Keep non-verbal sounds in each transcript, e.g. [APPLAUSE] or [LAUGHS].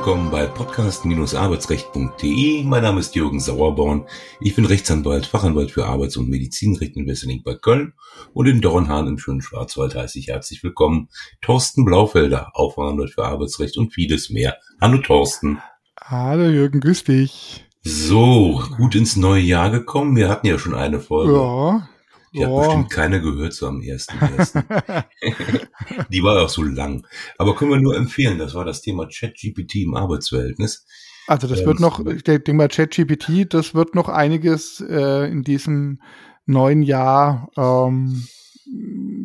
willkommen bei podcast-arbeitsrecht.de. Mein Name ist Jürgen Sauerborn. Ich bin Rechtsanwalt, Fachanwalt für Arbeits- und Medizinrecht in Wesseling bei Köln und in Dornhahn im schönen Schwarzwald heiße ich herzlich willkommen Thorsten Blaufelder, auch Fachanwalt für Arbeitsrecht und vieles mehr. Hallo Thorsten. Hallo Jürgen, grüß dich. So, gut ins neue Jahr gekommen. Wir hatten ja schon eine Folge. Ja, Die hat Ja. bestimmt keiner gehört so am ersten. [LAUGHS] Die war auch so lang. Aber können wir nur empfehlen, das war das Thema ChatGPT im Arbeitsverhältnis. Also das Ähm, wird noch, ich denke mal, ChatGPT, das wird noch einiges äh, in diesem neuen Jahr ähm,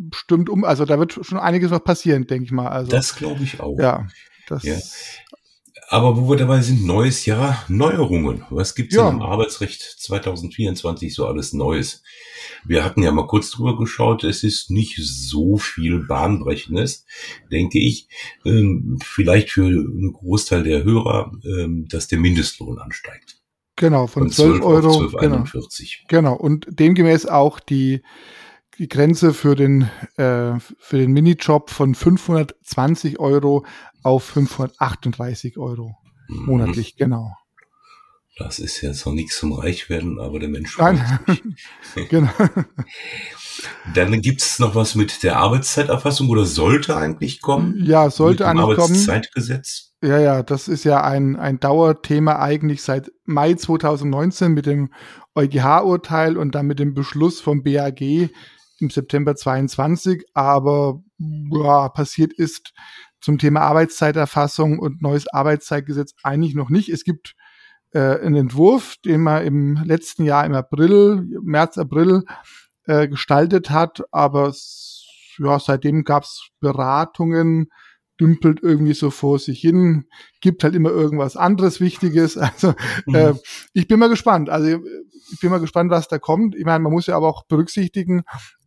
bestimmt um, also da wird schon einiges noch passieren, denke ich mal. Also Das glaube ich auch. ja, das Ja. Aber wo wir dabei sind, neues Jahr, Neuerungen. Was gibt's Ja. denn im Arbeitsrecht 2024 so alles Neues? Wir hatten ja mal kurz drüber geschaut, es ist nicht so viel Bahnbrechendes, denke ich. Ähm, vielleicht für einen Großteil der Hörer, ähm, dass der Mindestlohn ansteigt. genau von Von 12 Euro, auf genau, 12,41. genau und demgemäß auch die die Grenze für den äh, für den Minijob von 520 Euro auf 538 Euro Mhm. monatlich, genau. Das ist jetzt noch nichts zum Reichwerden, aber der Mensch Nein. [LAUGHS] [LAUGHS] genau. Dann gibt's noch was mit der Arbeitszeiterfassung oder sollte eigentlich kommen? Ja, sollte eigentlich kommen. Arbeitszeitgesetz. Ja, ja, das ist ja ein, ein Dauerthema eigentlich seit Mai 2019 mit dem EuGH-Urteil und dann mit dem Beschluss vom BAG im September 22. Aber ja, passiert ist zum Thema Arbeitszeiterfassung und neues Arbeitszeitgesetz eigentlich noch nicht. Es gibt äh, einen Entwurf, den man im letzten Jahr im April, März, April äh, gestaltet hat, aber ja, seitdem gab's Beratungen, dümpelt irgendwie so vor sich hin, gibt halt immer irgendwas anderes Wichtiges. [LAUGHS] Also Mhm. äh, ich bin mal gespannt. Also ich bin mal gespannt, was da kommt. Ich meine, man muss ja aber auch berücksichtigen,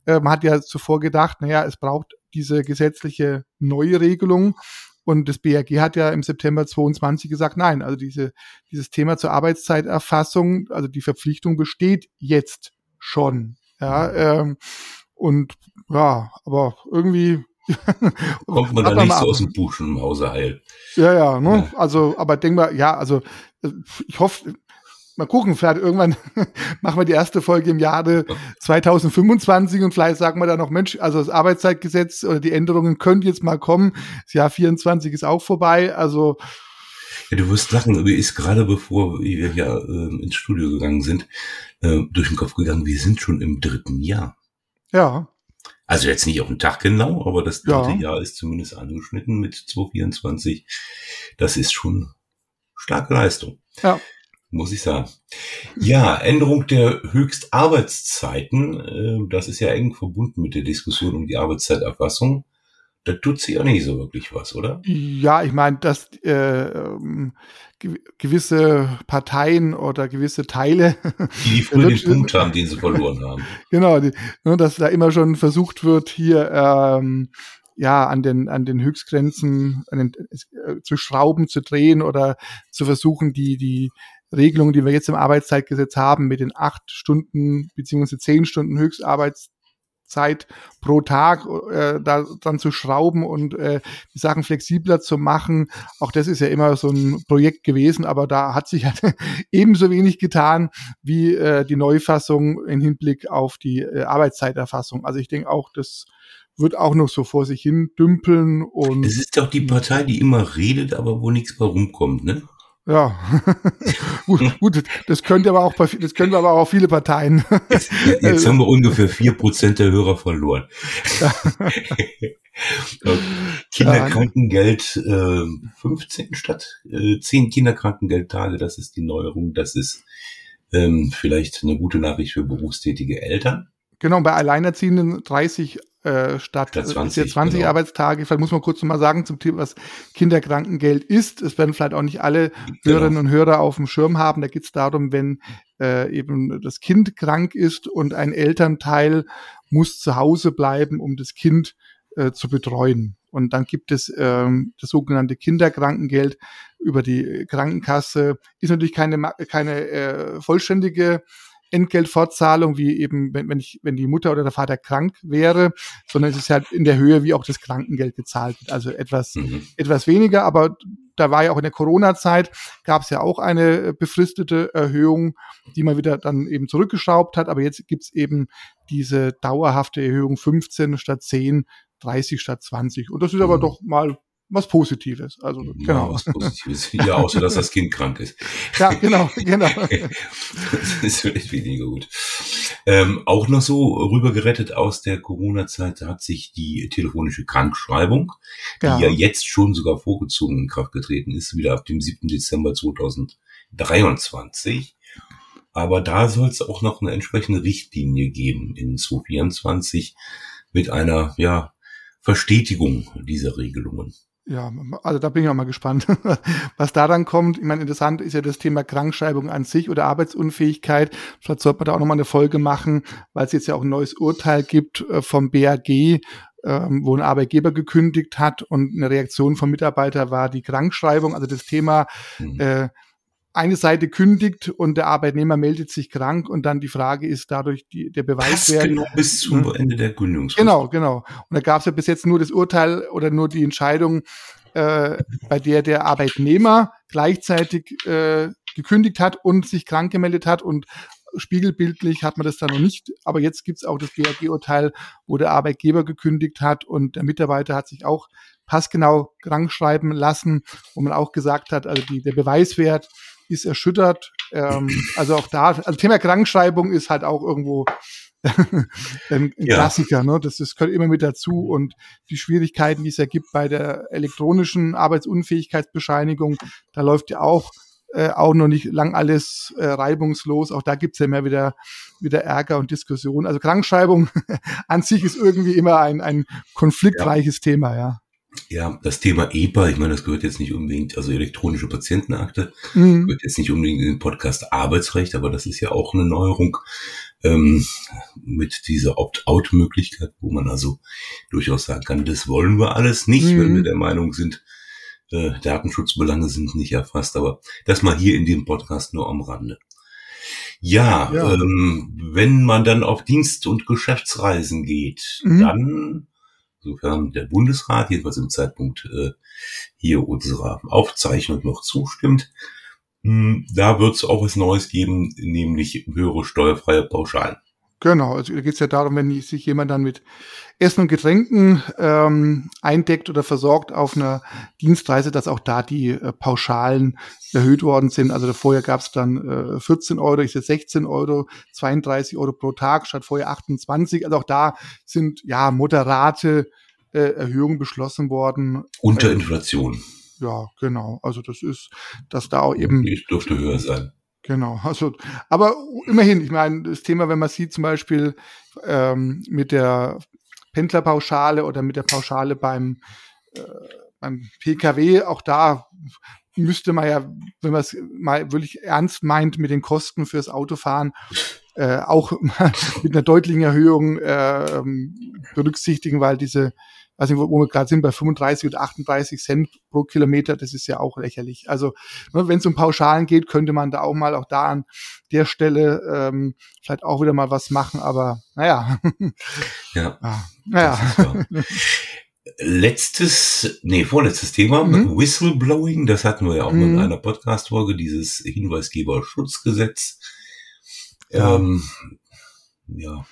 äh, man hat ja zuvor gedacht, naja, es braucht diese gesetzliche neue Regelung. Und das BAG hat ja im September 22 gesagt, nein, also diese, dieses Thema zur Arbeitszeiterfassung, also die Verpflichtung besteht jetzt schon. Ja, ähm, und ja, aber irgendwie [LAUGHS] Kommt man da nicht so aus dem Buch schon im Hause heil. Ja, ja, ne? Ja. Also, aber denk mal, ja, also ich hoffe, mal gucken, vielleicht irgendwann [LAUGHS] machen wir die erste Folge im Jahre 2025 und vielleicht sagen wir da noch, Mensch, also das Arbeitszeitgesetz oder die Änderungen können jetzt mal kommen. Das Jahr 24 ist auch vorbei, also Ja, du wirst lachen, mir ist gerade bevor wir hier ähm, ins Studio gegangen sind, äh, durch den Kopf gegangen, wir sind schon im dritten Jahr. ja, Also jetzt nicht auf den Tag genau, aber das dritte Ja. Jahr ist zumindest angeschnitten mit 224. Das ist schon starke Leistung. Ja. Muss ich sagen. Ja, Änderung der Höchstarbeitszeiten, äh, das ist ja eng verbunden mit der Diskussion um die Arbeitszeiterfassung. Da tut sich auch nicht so wirklich was, oder? ja, ich meine, dass äh, ähm, gew- gewisse Parteien oder gewisse Teile Die, die früher den Punkt haben, den sie verloren haben. [LAUGHS] Genau, die, ne, dass da immer schon versucht wird, hier ähm, ja an den an den Höchstgrenzen an den, äh, zu schrauben, zu drehen oder zu versuchen, die die Regelungen, die wir jetzt im Arbeitszeitgesetz haben, mit den acht Stunden beziehungsweise zehn Stunden Höchstarbeitszeit pro Tag äh, da dann zu schrauben und äh, die Sachen flexibler zu machen. Auch das ist ja immer so ein Projekt gewesen, aber da hat sich halt [LAUGHS] ebenso wenig getan wie äh, die Neufassung im Hinblick auf die äh, Arbeitszeiterfassung. Also ich denke auch, das wird auch noch so vor sich hin dümpeln und Es ist doch die Partei, die immer redet, aber wo nichts bei rumkommt, ne? Ja, [LAUGHS] gut, gut, das könnte aber auch, das können wir aber auch viele Parteien. Jetzt, jetzt haben wir ungefähr vier Prozent der Hörer verloren. [LAUGHS] Kinderkrankengeld äh, 15 statt äh, 10 Kinderkrankengeldtage, das ist die Neuerung. Das ist ähm, vielleicht eine gute Nachricht für berufstätige Eltern. Genau, bei Alleinerziehenden 30 äh, statt Statt äh, 20, ist jetzt 20 genau. Arbeitstage. Vielleicht muss man kurz noch mal sagen zum Thema, was Kinderkrankengeld ist. Es werden vielleicht auch nicht alle Genau. Hörerinnen und Hörer auf dem Schirm haben. Da geht es darum, wenn äh, eben das Kind krank ist und ein Elternteil muss zu Hause bleiben, um das Kind äh, zu betreuen. Und dann gibt es ähm, das sogenannte Kinderkrankengeld über die Krankenkasse. Ist natürlich keine, keine äh, vollständige Entgeltfortzahlung, wie eben, wenn, wenn ich, wenn die Mutter oder der Vater krank wäre, sondern es ist halt in der Höhe, wie auch das Krankengeld gezahlt wird. Also etwas, mhm. etwas weniger, aber da war ja auch in der Corona-Zeit, gab es ja auch eine befristete Erhöhung, die man wieder dann eben zurückgeschraubt hat. Aber jetzt gibt's eben diese dauerhafte Erhöhung 15 statt 10, 30 statt 20. Und das ist aber mhm. doch mal was Positives. Also ja, genau. was Positives. Ja, außer dass das Kind krank ist. Ja, genau, genau. [LAUGHS] das ist vielleicht weniger gut. Ähm, auch noch so rübergerettet aus der Corona-Zeit hat sich die telefonische Krankschreibung, die ja. ja jetzt schon sogar vorgezogen in Kraft getreten ist, wieder ab dem 7. Dezember 2023. Aber da soll es auch noch eine entsprechende Richtlinie geben in 2024 mit einer, ja, Verstetigung dieser Regelungen ja, also da bin ich auch mal gespannt, [LAUGHS] was da dann kommt. Ich meine, interessant ist ja das Thema Krankschreibung an sich oder Arbeitsunfähigkeit. Vielleicht sollte man da auch nochmal eine Folge machen, weil es jetzt ja auch ein neues Urteil gibt äh, vom BAG, ähm, wo ein Arbeitgeber gekündigt hat und eine Reaktion vom Mitarbeiter war die Krankschreibung. Also das Thema mhm. äh, eine Seite kündigt und der Arbeitnehmer meldet sich krank und dann die Frage ist dadurch die, der Beweiswert. Genau bis zum hm? Ende der Kündigungsfrist. Genau, genau. Und da gab es ja bis jetzt nur das Urteil oder nur die Entscheidung, äh, bei der der Arbeitnehmer gleichzeitig äh, gekündigt hat und sich krank gemeldet hat und spiegelbildlich hat man das da noch nicht, aber jetzt gibt es auch das BAG-Urteil, wo der Arbeitgeber gekündigt hat und der Mitarbeiter hat sich auch passgenau krank schreiben lassen, wo man auch gesagt hat, also die, der Beweiswert ist erschüttert. Ähm, also auch da, also Thema Krankschreibung ist halt auch irgendwo [LAUGHS] ein, ja. Klassiker, ne? Das, das gehört immer mit dazu und die Schwierigkeiten, die es ja gibt bei der elektronischen Arbeitsunfähigkeitsbescheinigung, da läuft ja auch äh, auch noch nicht lang alles äh, reibungslos. Auch da gibt's ja immer wieder, wieder Ärger und Diskussionen. Also Krankschreibung [LAUGHS] an sich ist irgendwie immer ein, ein konfliktreiches ja. Thema, ja. Ja, das Thema EPA, ich meine, das gehört jetzt nicht unbedingt, also elektronische Patientenakte, mhm. gehört jetzt nicht unbedingt in den Podcast Arbeitsrecht, aber das ist ja auch eine Neuerung ähm, mit dieser Opt-out-Möglichkeit, wo man also durchaus sagen kann, das wollen wir alles nicht, mhm. wenn wir der Meinung sind, äh, Datenschutzbelange sind nicht erfasst, aber das mal hier in dem Podcast nur am Rande. Ja, ja. Ähm, wenn man dann auf Dienst- und Geschäftsreisen geht, mhm. dann sofern der Bundesrat jedenfalls im Zeitpunkt äh, hier unserer Aufzeichnung noch zustimmt. Hm, da wird es auch was Neues geben, nämlich höhere steuerfreie Pauschalen. Genau, also da geht es ja darum, wenn sich jemand dann mit Essen und Getränken ähm, eindeckt oder versorgt auf einer Dienstreise, dass auch da die äh, Pauschalen erhöht worden sind. Also vorher gab es dann äh, 14 Euro, ist jetzt 16 Euro, 32 Euro pro Tag statt vorher 28. Also auch da sind ja moderate äh, Erhöhungen beschlossen worden. Unter Inflation. Ja, genau. Also das ist, dass da auch eben. Ich dürfte höher sein. Genau, also, aber immerhin, ich meine, das Thema, wenn man sieht, zum Beispiel ähm, mit der Pendlerpauschale oder mit der Pauschale beim, äh, beim PKW, auch da müsste man ja, wenn man es mal wirklich ernst meint mit den Kosten fürs Autofahren, äh, auch [LAUGHS] mit einer deutlichen Erhöhung äh, berücksichtigen, weil diese weiß nicht, wo, wir gerade sind, bei 35 oder 38 Cent pro Kilometer, das ist ja auch lächerlich. Also ne, wenn es um Pauschalen geht, könnte man da auch mal auch da an der Stelle ähm, vielleicht auch wieder mal was machen, aber naja. [LAUGHS] Ja. ah, naja. Letztes, nee, vorletztes Thema, mhm. Whistleblowing, das hatten wir ja auch mhm. in einer Podcast-Folge, dieses Hinweisgeberschutzgesetz. Ja. Ähm, ja.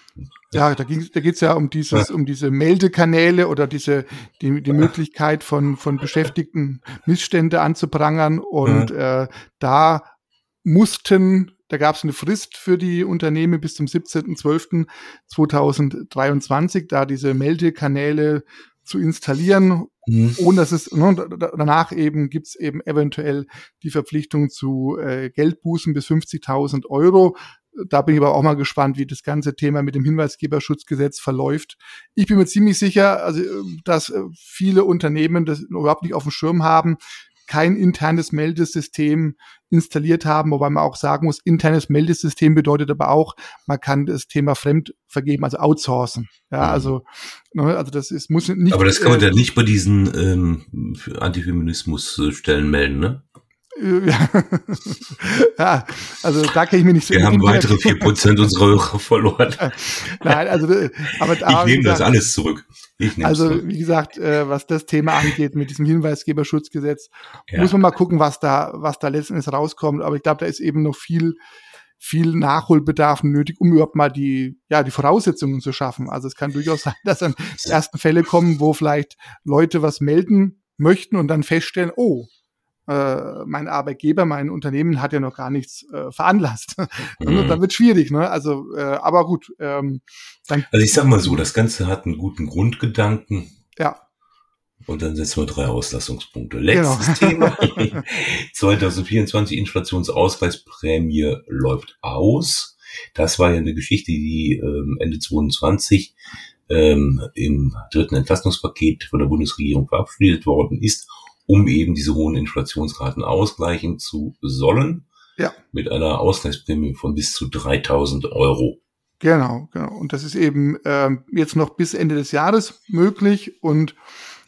Ja, da, ging, da geht es ja um dieses, um diese Meldekanäle oder diese die, die Möglichkeit von von Beschäftigten Missstände anzuprangern und ja. äh, da mussten da gab es eine Frist für die Unternehmen bis zum 17.12.2023, da diese Meldekanäle zu installieren, mhm. ohne dass es ne, danach eben gibt's eben eventuell die Verpflichtung zu äh, Geldbußen bis 50.000 Euro da bin ich aber auch mal gespannt, wie das ganze Thema mit dem Hinweisgeberschutzgesetz verläuft. Ich bin mir ziemlich sicher, also, dass äh, viele Unternehmen das überhaupt nicht auf dem Schirm haben, kein internes Meldesystem installiert haben, wobei man auch sagen muss, internes Meldesystem bedeutet aber auch, man kann das Thema Fremdvergeben, also outsourcen. Ja, mhm. also, ne, also das ist, muss nicht. Aber das kann man äh, ja nicht bei diesen ähm, Antifeminismus-Stellen melden, ne? [LAUGHS] Ja. also da kenne ich mich nicht so Wir haben weitere vier Prozent unserer Hörer [LAUGHS] verloren. Nein, also aber ich nehme das alles zurück. also zurück. wie gesagt, äh, was das Thema [LAUGHS] angeht mit diesem Hinweisgeberschutzgesetz, ja. muss man mal gucken, was da was da letztendlich rauskommt. Aber ich glaube, da ist eben noch viel viel Nachholbedarf nötig, um überhaupt mal die, ja, die Voraussetzungen zu schaffen. Also es kann durchaus sein, dass dann ersten Fälle kommen, wo vielleicht Leute was melden möchten und dann feststellen, oh, äh, mein Arbeitgeber, mein Unternehmen hat ja noch gar nichts äh, veranlasst. [LAUGHS] Mhm. dann wird schwierig, ne? Also, äh, aber gut. Ähm, dann, also ich sag mal so, das Ganze hat einen guten Grundgedanken. Ja. Und dann setzen wir drei Auslassungspunkte. Letztes genau. Thema. [LAUGHS] 2024 Inflationsausgleichsprämie läuft aus. Das war ja eine Geschichte, die ähm, Ende 22 ähm, im dritten Entlastungspaket von der Bundesregierung verabschiedet worden ist um eben diese hohen Inflationsraten ausgleichen zu sollen. Ja. Mit einer Ausgleichsprämie von bis zu 3000 Euro. Genau, genau. Und das ist eben ähm, jetzt noch bis Ende des Jahres möglich und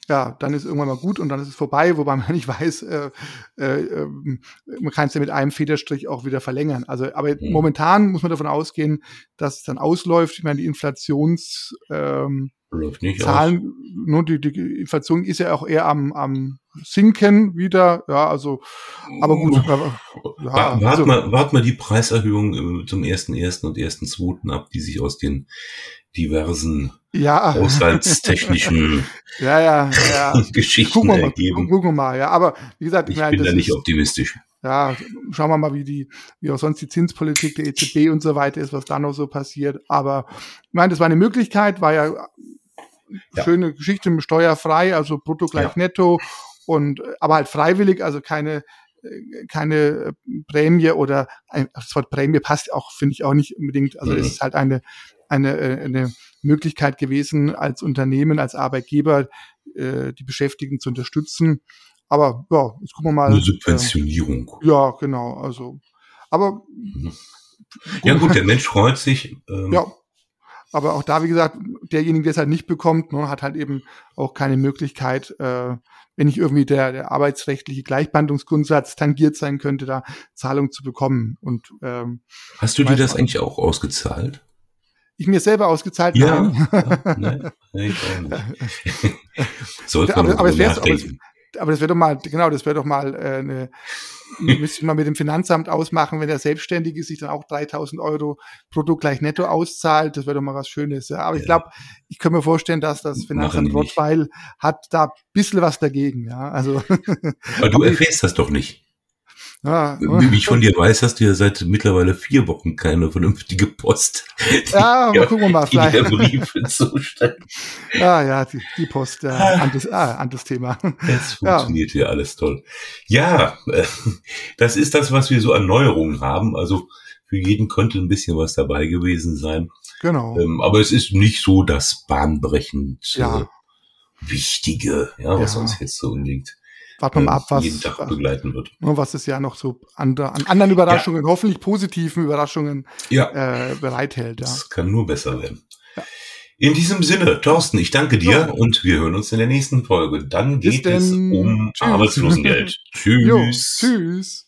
ja, dann ist irgendwann mal gut und dann ist es vorbei, wobei man [LAUGHS] nicht weiß, äh, äh, ähm, man kann es ja mit einem Federstrich auch wieder verlängern. Also, aber mhm. momentan muss man davon ausgehen, dass es dann ausläuft. Ich meine, die Inflations ähm, Läuft nicht Zahlen, aus. nur die, die Inflation ist ja auch eher am, am sinken wieder. Ja, also, aber gut. Ja, wart, also, mal, wart mal die Preiserhöhung äh, zum ersten ersten und ersten zweiten ab, die sich aus den diversen ja. haushaltstechnischen [LAUGHS] ja, ja, ja. [LAUGHS] Geschichten gucken wir mal, ergeben. Gucken wir mal, ja. Aber wie gesagt, ich, ich bin da nicht ist, optimistisch. Ja, schauen wir mal, wie die, wie auch sonst die Zinspolitik der EZB und so weiter ist, was da noch so passiert. Aber ich meine, das war eine Möglichkeit, war ja ja. schöne Geschichte mit steuerfrei, also brutto gleich ja. netto und aber halt freiwillig, also keine keine äh, Prämie oder ein, das Wort Prämie passt auch, finde ich auch nicht unbedingt. Also mhm. es ist halt eine, eine, äh, eine Möglichkeit gewesen, als Unternehmen, als Arbeitgeber äh, die Beschäftigten zu unterstützen. Aber ja, jetzt gucken wir mal. Eine Subventionierung. Äh, ja, genau. Also, aber mhm. ja gut, der Mensch freut sich. Ähm, ja, aber auch da, wie gesagt, derjenige, der es halt nicht bekommt, ne, hat halt eben auch keine Möglichkeit, äh, wenn nicht irgendwie der, der arbeitsrechtliche Gleichbehandlungsgrundsatz tangiert sein könnte, da Zahlung zu bekommen. Und ähm, hast du dir das eigentlich auch ausgezahlt? Ich mir selber ausgezahlt? Ja. Nein. nein, ich auch nicht. [LAUGHS] Sollte man aber, aber, es es, aber das wäre doch mal, genau, das wäre doch mal äh, eine müsste ich mal mit dem Finanzamt ausmachen, wenn er selbstständig ist, sich dann auch 3000 Euro brutto gleich netto auszahlt. Das wäre doch mal was Schönes. Ja. Aber ja. ich glaube, ich kann mir vorstellen, dass das Finanzamt Rottweil hat da ein bisschen was dagegen. Ja, also. Aber du erfährst das doch nicht. Ja, Wie ich von dir weiß, hast du ja seit mittlerweile vier Wochen keine vernünftige Post. [LAUGHS] Ja, mal gucken wir mal. Die vielleicht. Briefe zustellen. Ja, [LAUGHS] ja, die, die Post, ja, ah. anderes, ah, anderes Thema. Es [LAUGHS] funktioniert ja. hier alles toll. Ja, äh, das ist das, was wir so an Neuerungen haben. Also für jeden könnte ein bisschen was dabei gewesen sein. Genau. Ähm, aber es ist nicht so das bahnbrechend ja. äh, Wichtige, ja, was ja. uns jetzt so unbedingt warten wir mal ab, was, jeden Tag begleiten wird. was es ja noch so an, an anderen Überraschungen, ja. hoffentlich positiven Überraschungen ja. äh, bereithält. Ja. Das kann nur besser werden. Ja. In diesem Sinne, Thorsten, ich danke dir ja. und wir hören uns in der nächsten Folge. Dann geht es um tschüss. Arbeitslosengeld. tschüss. [LAUGHS] Jo, tschüss.